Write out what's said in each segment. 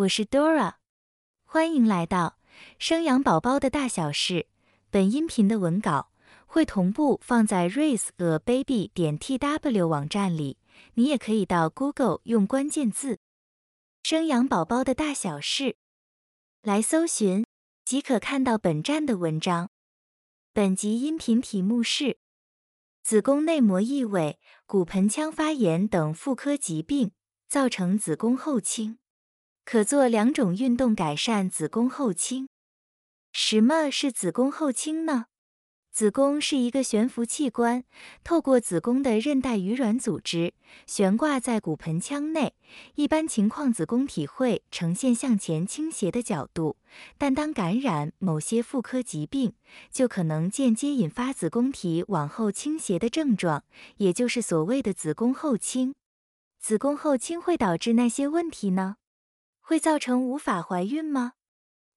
我是 Dora，欢迎来到生养宝宝的大小事。本音频的文稿会同步放在 raise a baby 点 tw 网站里，你也可以到 Google 用关键字“生养宝宝的大小事”来搜寻，即可看到本站的文章。本集音频题目是子宫内膜异位、骨盆腔发炎等妇科疾病造成子宫后倾。可做两种运动改善子宫后倾。什么是子宫后倾呢？子宫是一个悬浮器官，透过子宫的韧带与软组织悬挂在骨盆腔内。一般情况，子宫体会呈现向前倾斜的角度，但当感染某些妇科疾病，就可能间接引发子宫体往后倾斜的症状，也就是所谓的子宫后倾。子宫后倾会导致哪些问题呢？会造成无法怀孕吗？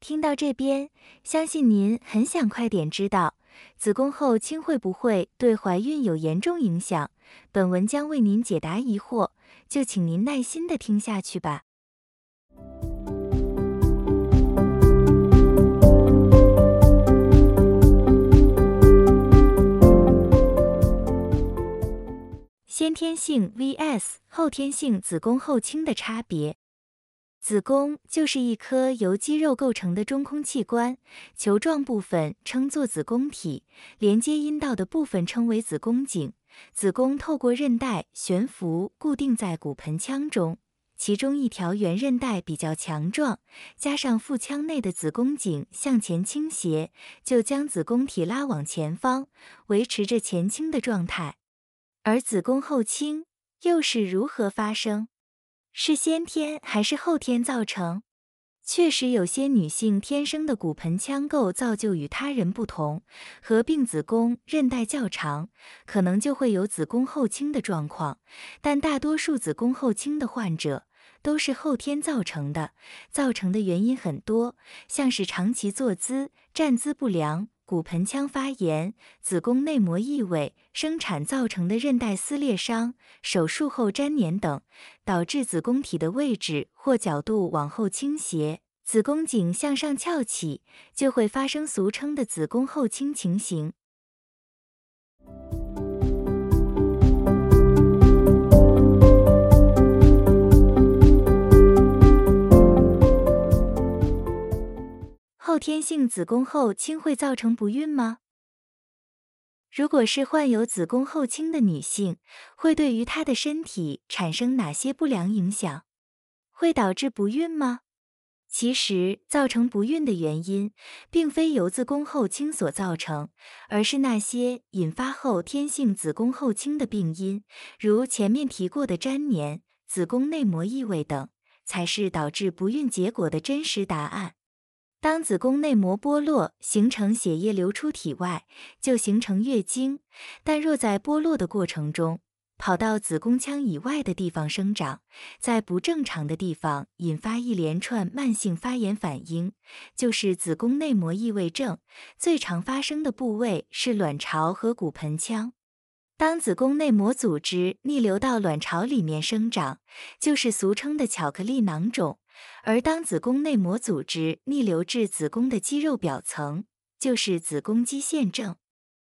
听到这边，相信您很想快点知道子宫后倾会不会对怀孕有严重影响。本文将为您解答疑惑，就请您耐心的听下去吧。先天性 vs 后天性子宫后倾的差别。子宫就是一颗由肌肉构成的中空器官，球状部分称作子宫体，连接阴道的部分称为子宫颈。子宫透过韧带悬浮固定在骨盆腔中，其中一条圆韧带比较强壮，加上腹腔内的子宫颈向前倾斜，就将子宫体拉往前方，维持着前倾的状态。而子宫后倾又是如何发生？是先天还是后天造成？确实，有些女性天生的骨盆腔构造就与他人不同，合并子宫韧带较长，可能就会有子宫后倾的状况。但大多数子宫后倾的患者都是后天造成的，造成的原因很多，像是长期坐姿、站姿不良。骨盆腔发炎、子宫内膜异位、生产造成的韧带撕裂伤、手术后粘连等，导致子宫体的位置或角度往后倾斜，子宫颈向上翘起，就会发生俗称的子宫后倾情形。天性子宫后倾会造成不孕吗？如果是患有子宫后倾的女性，会对于她的身体产生哪些不良影响？会导致不孕吗？其实，造成不孕的原因，并非由子宫后倾所造成，而是那些引发后天性子宫后倾的病因，如前面提过的粘连、子宫内膜异位等，才是导致不孕结果的真实答案。当子宫内膜剥落，形成血液流出体外，就形成月经。但若在剥落的过程中，跑到子宫腔以外的地方生长，在不正常的地方引发一连串慢性发炎反应，就是子宫内膜异位症。最常发生的部位是卵巢和骨盆腔。当子宫内膜组织逆流到卵巢里面生长，就是俗称的巧克力囊肿。而当子宫内膜组织逆流至子宫的肌肉表层，就是子宫肌腺症。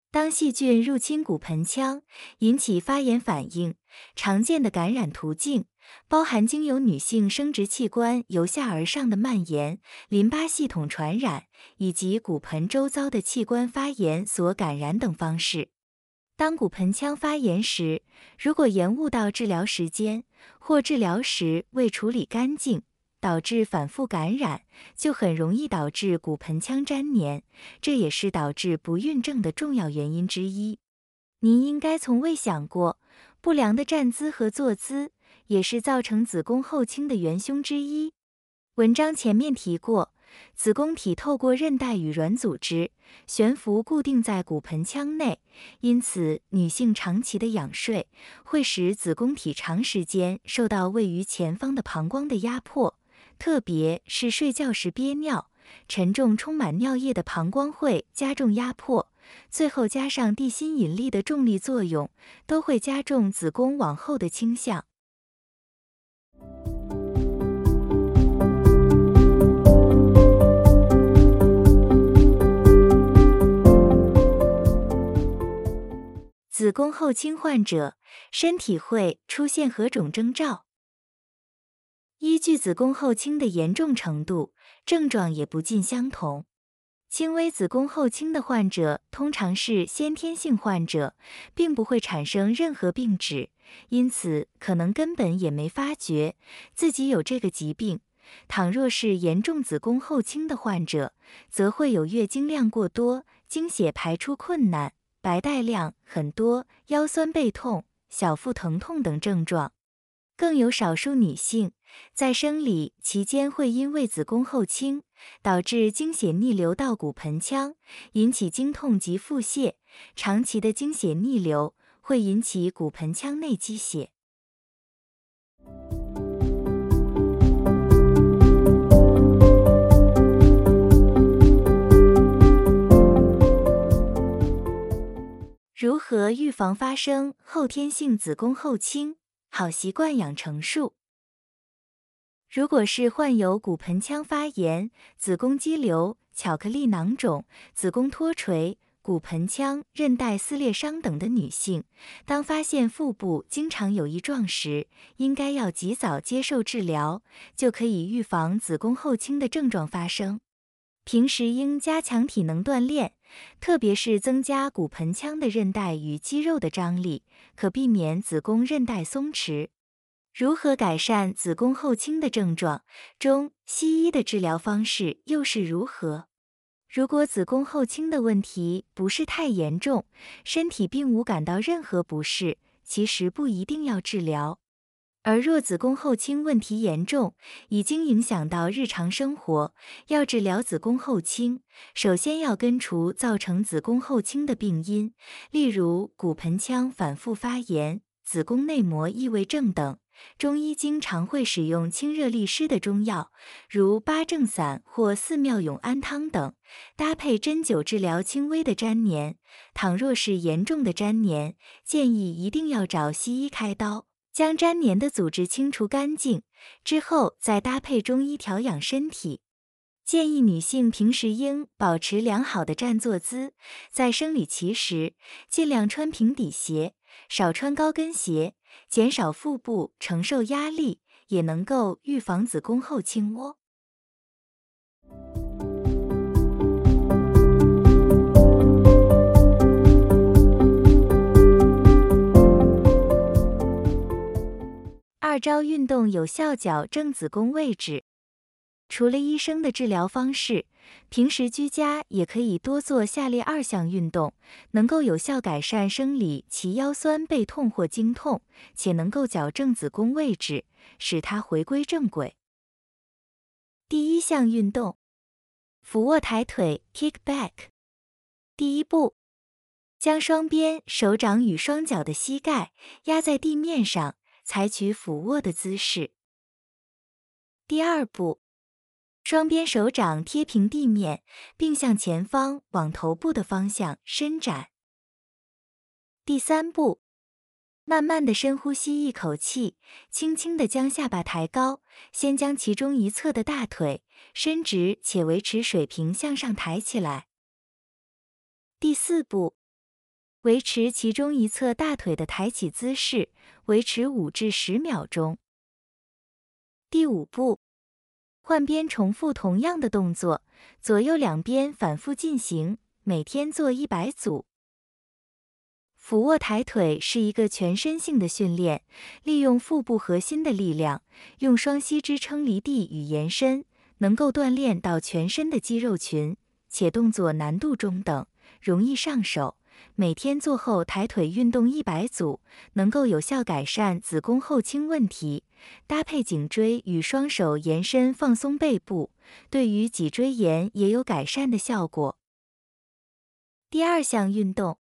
当细菌入侵骨盆腔，引起发炎反应，常见的感染途径包含经由女性生殖器官由下而上的蔓延、淋巴系统传染以及骨盆周遭的器官发炎所感染等方式。当骨盆腔发炎时，如果延误到治疗时间，或治疗时未处理干净，导致反复感染，就很容易导致骨盆腔粘连，这也是导致不孕症的重要原因之一。您应该从未想过，不良的站姿和坐姿也是造成子宫后倾的元凶之一。文章前面提过，子宫体透过韧带与软组织悬浮固定在骨盆腔内，因此女性长期的仰睡会使子宫体长时间受到位于前方的膀胱的压迫。特别是睡觉时憋尿沉重充满尿液的膀胱会加重压迫最后加上地心引力的重力作用都会加重子宫往后的倾向。子宫后倾患者身体会出现何种征兆？依据子宫后倾的严重程度，症状也不尽相同。轻微子宫后倾的患者通常是先天性患者，并不会产生任何病史，因此可能根本也没发觉自己有这个疾病。倘若是严重子宫后倾的患者，则会有月经量过多、经血排出困难、白带量很多、腰酸背痛、小腹疼痛等症状。更有少数女性在生理期间会因为子宫后倾，导致经血逆流到骨盆腔，引起经痛及腹泻。长期的经血逆流会引起骨盆腔内积血。如何预防发生后天性子宫后倾？好习惯养成术。如果是患有骨盆腔发炎、子宫肌瘤、巧克力囊肿、子宫脱垂、骨盆腔韧带撕裂伤等的女性，当发现腹部经常有异状时，应该要及早接受治疗，就可以预防子宫后倾的症状发生。平时应加强体能锻炼，特别是增加骨盆腔的韧带与肌肉的张力，可避免子宫韧带松弛。如何改善子宫后倾的症状？中西医的治疗方式又是如何？如果子宫后倾的问题不是太严重，身体并无感到任何不适，其实不一定要治疗。而若子宫后倾问题严重，已经影响到日常生活，要治疗子宫后倾，首先要根除造成子宫后倾的病因，例如骨盆腔反复发炎、子宫内膜异位症等。中医经常会使用清热利湿的中药，如八正散或四妙永安汤等，搭配针灸治疗轻微的粘连。倘若是严重的粘连，建议一定要找西医开刀。将粘连的组织清除干净之后，再搭配中医调养身体。建议女性平时应保持良好的站坐姿，在生理期时尽量穿平底鞋，少穿高跟鞋，减少腹部承受压力，也能够预防子宫后倾窝。二招运动有效矫正子宫位置。除了医生的治疗方式，平时居家也可以多做下列二项运动，能够有效改善生理期腰酸背痛或经痛，且能够矫正子宫位置，使它回归正轨。第一项运动：俯卧抬腿 （Kick Back）。第一步，将双边手掌与双脚的膝盖压在地面上。采取俯卧的姿势。第二步，双边手掌贴平地面，并向前方往头部的方向伸展。第三步，慢慢的深呼吸一口气，轻轻的将下巴抬高，先将其中一侧的大腿伸直且维持水平向上抬起来。第四步。维持其中一侧大腿的抬起姿势，维持五至十秒钟。第五步，换边重复同样的动作，左右两边反复进行，每天做一百组。俯卧抬腿是一个全身性的训练，利用腹部核心的力量，用双膝支撑离地与延伸，能够锻炼到全身的肌肉群，且动作难度中等，容易上手。每天做后抬腿运动一百组，能够有效改善子宫后倾问题。搭配颈椎与双手延伸放松背部，对于脊椎炎也有改善的效果。第二项运动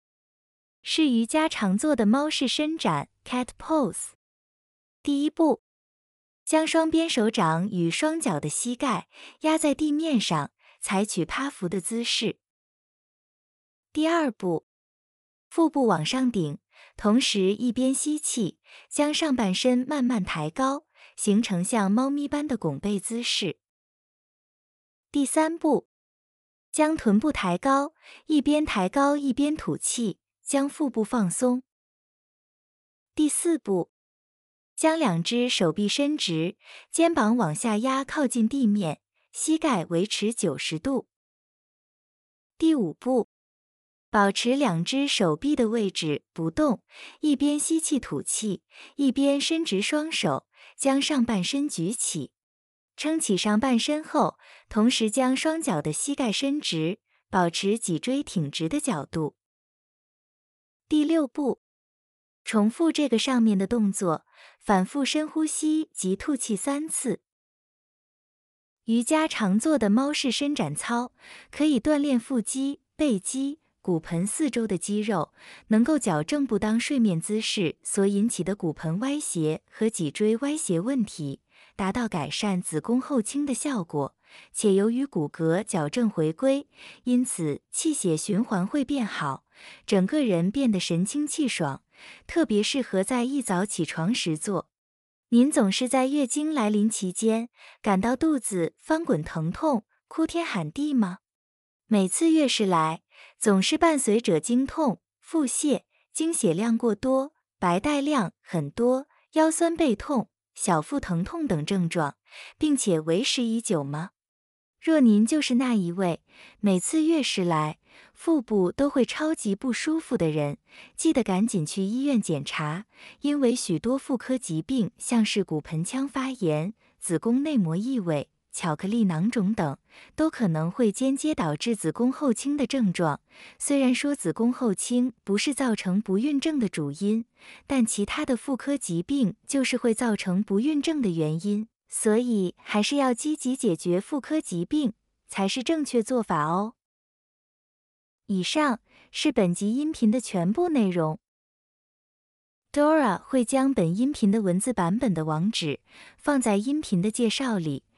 是瑜伽常做的猫式伸展 （Cat Pose）。第一步，将双边手掌与双脚的膝盖压在地面上，采取趴伏的姿势。第二步。腹部往上顶，同时一边吸气，将上半身慢慢抬高，形成像猫咪般的拱背姿势。第三步，将臀部抬高，一边抬高一边吐气，将腹部放松。第四步，将两只手臂伸直，肩膀往下压，靠近地面，膝盖维持九十度。第五步，保持两只手臂的位置不动，一边吸气吐气，一边伸直双手，将上半身举起，撑起上半身后，同时将双脚的膝盖伸直，保持脊椎挺直的角度。第六步。重复这个上面的动作，反复深呼吸及吐气三次。瑜伽常做的猫式伸展操，可以锻炼腹肌、背肌、骨盆四周的肌肉，能够矫正不当睡眠姿势所引起的骨盆歪斜和脊椎歪斜问题，达到改善子宫后倾的效果。且由于骨骼矫正回归，因此气血循环会变好，整个人变得神清气爽。特别适合在一早起床时做。您总是在月经来临期间感到肚子翻滚疼痛、哭天喊地吗？每次月事来，总是伴随着经痛、腹泻、经血量过多、白带量很多、腰酸背痛、小腹疼痛等症状，并且为时已久吗？若您就是那一位每次月事来，腹部都会超级不舒服的人，记得赶紧去医院检查，因为许多妇科疾病，像是骨盆腔发炎、子宫内膜异位、巧克力囊肿等，都可能会间接导致子宫后倾的症状。虽然说子宫后倾不是造成不孕症的主因，但其他的妇科疾病就是会造成不孕症的原因，所以还是要积极解决妇科疾病才是正确做法哦。以上是本集音频的全部内容。Dora 会将本音频的文字版本的网址放在音频的介绍里，